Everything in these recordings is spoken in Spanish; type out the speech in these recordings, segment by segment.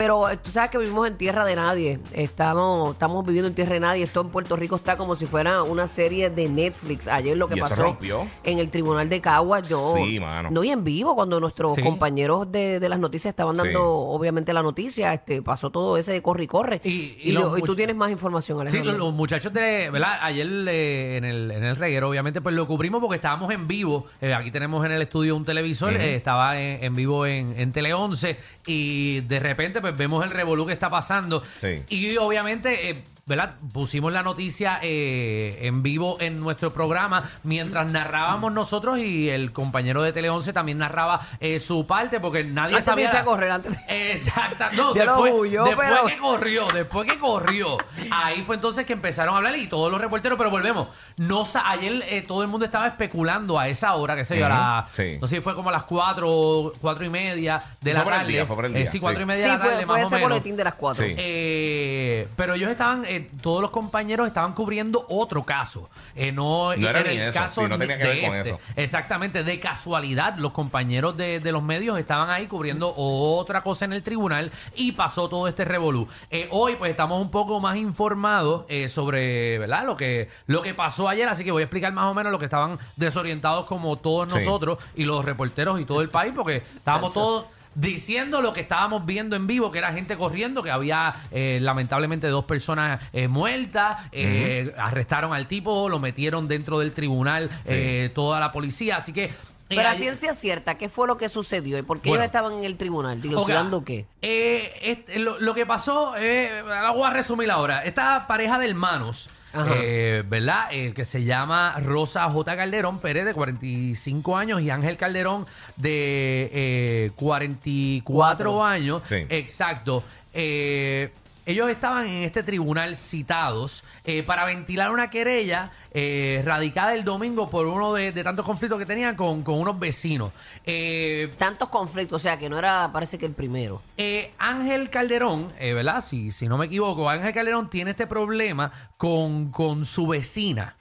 Pero eh, tú sabes que vivimos en tierra de nadie. Estamos, estamos viviendo en tierra de nadie. Esto en Puerto Rico está como si fuera una serie de Netflix. Ayer lo que ¿Y eso pasó rompió? en el tribunal de Cagua, yo Sí, mano. no y en vivo cuando nuestros Sí. compañeros de, de las noticias estaban Sí. dando obviamente la noticia, este pasó todo ese corre y corre. Y- Y, y los lo- y tú much- tienes más información, Sí, Alejandro. los, los muchachos de, ¿verdad? Ayer eh, en, el, en el reguero, obviamente, pues lo cubrimos porque estábamos en vivo. Eh, aquí tenemos en el estudio un televisor, eh, estaba en, en vivo en, en Tele 11 y de repente pues vemos el revolú que está pasando. Sí. Y obviamente... eh, ¿verdad? Pusimos la noticia eh, en vivo en nuestro programa mientras narrábamos nosotros y el compañero de Tele 11 también narraba eh, su parte porque nadie Antes sabía... irse a correr, antes de- Exacta, no, Ya lo después, huyó, después pero- que corrió, después que corrió, ahí fue entonces que empezaron a hablar y todos los reporteros, pero volvemos. No sa- ayer eh, todo el mundo estaba especulando a esa hora, qué sé yo, a la, sí. no sé si fue como a las cuatro, cuatro y media de Fue la tarde. día, fue por el Eh, día, sí, sí. cuatro y media Sí, de la fue, tarde, fue más o ese menos. boletín de las cuatro. Sí. Eh, pero ellos estaban, todos los compañeros estaban cubriendo otro caso. Eh, no No era en ni el eso, caso sí, no tenía que de ver con este. eso. Exactamente, de casualidad, los compañeros de, de los medios estaban ahí cubriendo otra cosa en el tribunal y pasó todo este revolú. Eh, hoy, pues, estamos un poco más informados eh, sobre, ¿verdad? Lo que, lo que pasó ayer, así que voy a explicar más o menos lo que estaban desorientados como todos Sí. nosotros y los reporteros y todo el país, porque estábamos todos diciendo lo que estábamos viendo en vivo, que era gente corriendo, que había eh, lamentablemente dos personas eh, muertas, eh, arrestaron al tipo, lo metieron dentro del tribunal eh, toda la policía, así que... Pero a ciencia cierta, ¿qué fue lo que sucedió y por qué Bueno. ellos estaban en el tribunal? ¿Dilucidando qué? eh, este, lo, lo que pasó, eh, la voy a resumir ahora. Esta pareja de hermanos, Ajá. eh, ¿verdad? Eh, que se llama Rosa J. Calderón Pérez, de 45 años, y Ángel Calderón, de eh, 44 Cuatro. años. Sí. Exacto. Eh, ellos estaban en este tribunal citados eh, para ventilar una querella eh, radicada el domingo por uno de, de tantos conflictos que tenían con, con unos vecinos. Eh, Tantos conflictos, o sea que no era, parece que el primero. eh, Ángel Calderón, eh, ¿verdad? Si, si no me equivoco, Ángel Calderón tiene este problema con, con su vecina.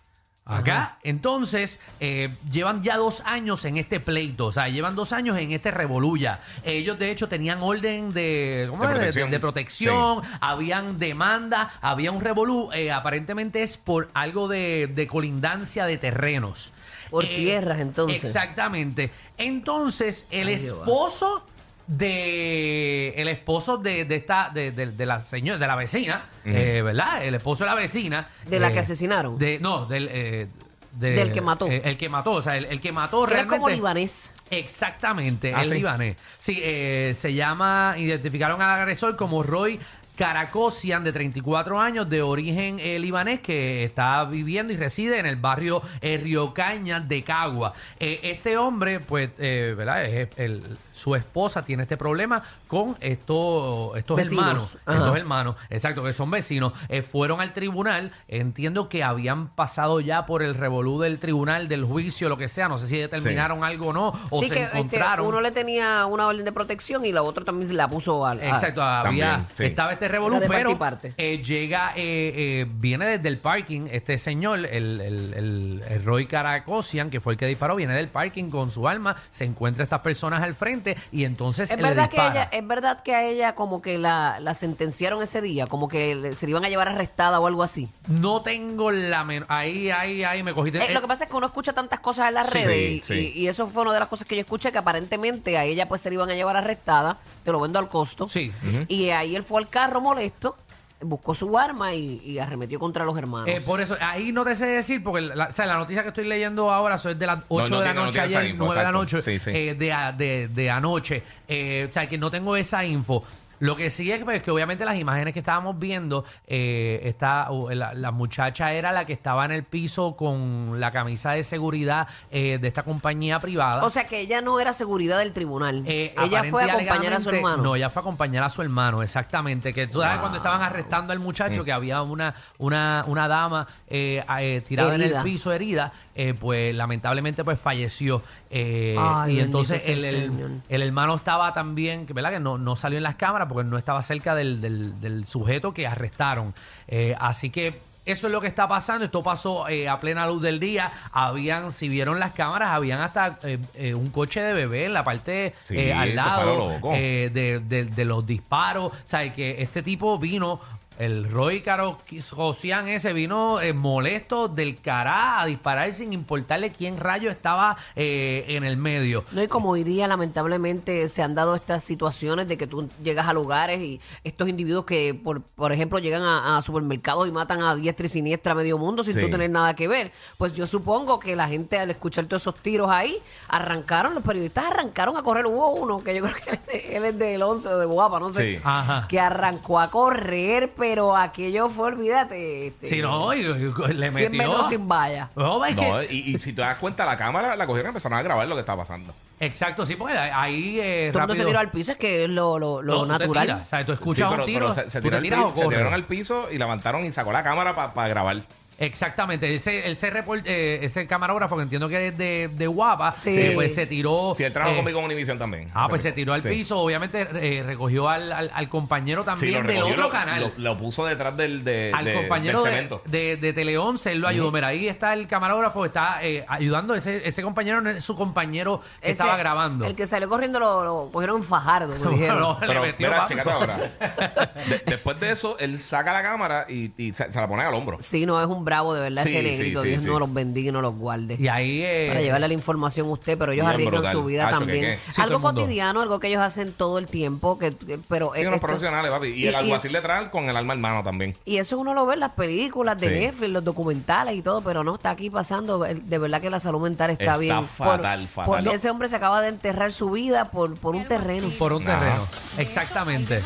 Acá, entonces, eh, llevan ya dos años en este pleito, o sea, llevan dos años en este revoluya. Ellos, de hecho, tenían orden de, ¿cómo De es? De- protección. de protección, habían demanda, había un revolú, eh, aparentemente es por algo de, de colindancia de terrenos. Por Eh, tierras, entonces. Exactamente. Entonces, el Ay, Jehová. esposo de el esposo de, de esta de, de- de la señora de la vecina eh, verdad el esposo de la vecina ¿De la eh, que asesinaron? de no del eh, de- Del que mató. eh, el que mató o sea el, el que mató Que era como libanés. Exactamente, Ah, el sí. libanés. Sí, eh, se llama, identificaron al agresor como Roy Karakosian, de 34 años, de origen eh, libanés, que está viviendo y reside en el barrio eh, Río Caña de Cagua. Eh, este hombre, pues, eh, ¿verdad? Es el- su esposa tiene este problema con estos, estos Vecinos. hermanos. Ajá. Estos hermanos, exacto, que son vecinos. Eh, fueron al tribunal, entiendo que habían pasado ya por el revolú del tribunal, del juicio, lo que sea. No sé si determinaron algo o no, o sí, se que este, encontraron. uno le tenía una orden de protección y la otra también se la puso al. a- Exacto, había, También, sí. estaba este revolú, parte pero y parte. eh, llega, eh, eh, viene desde el parking, este señor, el, el- el- el Roy Karakosian, que fue el que disparó, viene del parking con su arma, se encuentra estas personas al frente y entonces Es le verdad, que dispara. ella, es verdad que a ella como que la, la sentenciaron ese día, como que se le iban a llevar arrestada o algo así. No tengo la menor... Ahí, ahí, ahí me cogiste... Eh, eh, lo que pasa es que uno escucha tantas cosas en las Sí, redes y, sí. y- y eso fue una de las cosas que yo escuché que aparentemente a ella pues se le iban a llevar arrestada, te lo vendo al costo. Sí. Y ahí él fue al carro molesto, buscó su arma y, y arremetió contra los hermanos. Eh, por eso, ahí no te sé decir, porque la, o sea, la noticia que estoy leyendo ahora eso es de las 8 no de la tiene- noche ayer, info, 9 de la noche, Sí, sí. eh, de, de, de anoche. Eh, o sea, que no tengo esa info. Lo que sí es pues, que obviamente las imágenes que estábamos viendo, eh, esta, uh, la, la muchacha era la que estaba en el piso con la camisa de seguridad eh, de esta compañía privada. O sea que ella no era seguridad del tribunal. Eh, ella fue a acompañar a su hermano. No, ella fue a acompañar a su hermano, exactamente. Que tú sabes cuando estaban arrestando al Mm. muchacho que había una, una, una dama eh, eh, tirada en el piso herida, eh, pues lamentablemente pues falleció. Eh, Ay, y entonces el, el el- hermano estaba también, que verdad que no, no salió en las cámaras porque no estaba cerca del, del- del sujeto que arrestaron. Eh, así que eso es lo que está pasando. Esto pasó eh, a plena luz del día. Habían, si vieron las cámaras, habían hasta eh, eh, un coche de bebé en la parte Sí, al lado lo de, de- de los disparos. O sea, que este tipo vino. El Roy Carocosian ese vino eh, molesto del cará a disparar sin importarle quién rayo estaba eh, en el medio. No, y como hoy día lamentablemente se han dado estas situaciones de que tú llegas a lugares y estos individuos que, por, por ejemplo, llegan a, a supermercados y matan a diestra y siniestra a medio mundo sin Sí. tú tener nada que ver. Pues yo supongo que la gente al escuchar todos esos tiros ahí, arrancaron, los periodistas arrancaron a correr. Hubo uno que yo creo que él es, de- él es del 11 o de Guapa, no sé, Sí. Ajá. que arrancó a correr, pero aquello fue, olvídate, este, Si no, y- y- le 100 metió. metros sin valla. No, es que- No, y, y si te das cuenta, la cámara la cogieron y empezaron a grabar lo que estaba pasando. Exacto, sí, porque ahí eh, Todo el mundo se tiró al piso, es que es lo, lo, lo No, tú te natural. tiras, o sea, tú Sí, escuchas pero, un tiro, pero se, se tú tiró te al tiras pi- o se corres. tiraron al piso y levantaron y sacó la cámara para grabar. Exactamente, ese, ese, report- eh, ese camarógrafo que entiendo que es de, de Guapa, Sí. eh, pues se tiró. Si él trabajó eh, conmigo en Univision también. Ah, pues se tiró al Sí. piso, obviamente eh, recogió al, al, al compañero Sí, también del recogió, otro lo- canal. Lo, lo puso detrás del, de, al de- compañero del de, cemento. de, de Tele 11, él lo ayudó. Mira, ahí está el camarógrafo, está eh, ayudando. Ese, ese compañero no es su compañero que Ese- estaba grabando. El que salió corriendo lo, lo cogieron en Fajardo, me dijeron. No, le Pero metió, mira, papi. chécate ahora. De- después de eso, él saca la cámara y, y se, se la pone al hombro. Sí, no, es un bravo, de verdad, Sí, ese sí, negrito. sí, Dios sí. no los bendiga y no los guarde. Y ahí. eh, para llevarle la información a usted, pero ellos Bien arriesgan brutal. su vida Hacho, también. ¿qué, qué? Sí, todo algo el mundo. cotidiano, algo que ellos hacen todo el tiempo, que, que- pero Sí, eh, unos esto- profesionales, papi. Y, y- el alguacil es- detrás con el alma en mano también. y eso uno lo ve en las películas de Sí. Netflix, los documentales y todo, pero no está aquí pasando. El- De verdad que la salud mental está, Está bien. fatal, por, fatal. por- ese hombre se acaba de enterrar su vida por, por un terreno. por un Ajá. terreno. Exactamente.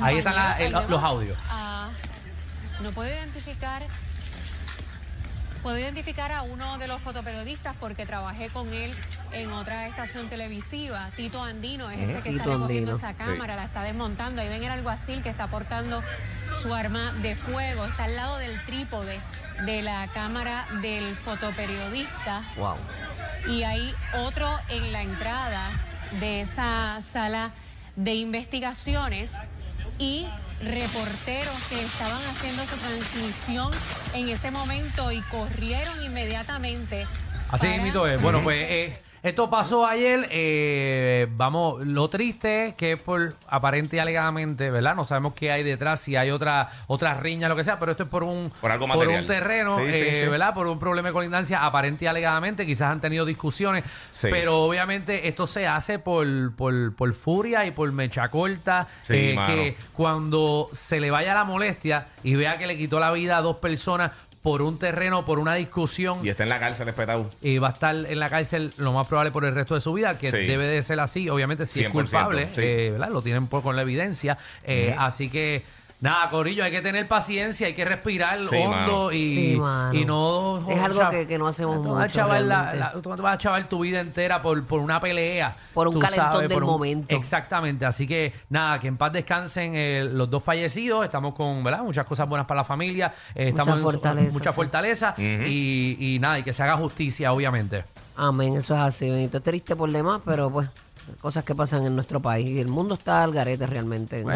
Ahí están la- el- los audios. No puedo identificar. Puedo identificar a uno de los fotoperiodistas porque trabajé con él en otra estación televisiva. Tito Andino es ese que está Tito recogiendo Andino. esa cámara, la está desmontando. Ahí ven el alguacil que está portando su arma de fuego. Está al lado del trípode de la cámara del fotoperiodista Wow. y hay otro en la entrada de esa sala de investigaciones y reporteros que estaban haciendo su transmisión en ese momento y corrieron inmediatamente. Así para- es. Bueno, pues eh, esto pasó ayer. eh, vamos, lo triste es que es por aparente y alegadamente, ¿verdad? No sabemos qué hay detrás, si hay otra otra riña, lo que sea, pero esto es por un, Por algo material. un terreno, Sí, eh, sí. ¿verdad? Por un problema de colindancia, aparente y alegadamente. Quizás han tenido discusiones, Sí. pero obviamente esto se hace por, por, por furia y por mecha corta. Sí, eh, que cuando se le vaya la molestia y vea que le quitó la vida a dos personas por un terreno, por una discusión, Y está en la cárcel espetado. y va a estar en la cárcel lo más probable por el resto de su vida, que Sí. debe de ser así. Obviamente, si es 100%, culpable, sí. eh, ¿verdad? Lo tienen por, con la evidencia. Eh, Así que, nada, Corillo, hay que tener paciencia, hay que respirar Sí, hondo mano. y, Sí, mano. y no. Es algo chav- que- que no hacemos tú vas a mucho, chavar la- realmente. la- tú no te vas a chavar tu vida entera por, por una pelea. Por un tú calentón del momento. Exactamente. Así que, nada, que en paz descansen eh, los dos fallecidos. Estamos con, ¿verdad? Muchas cosas buenas para la familia. Eh, Mucha estamos en- fortaleza, Mucha sí. fortaleza. y, y nada, y que se haga justicia, obviamente. Amén, eso es así, Benito. Triste por demás, pero pues, cosas que pasan en nuestro país. Y el mundo está al garete realmente.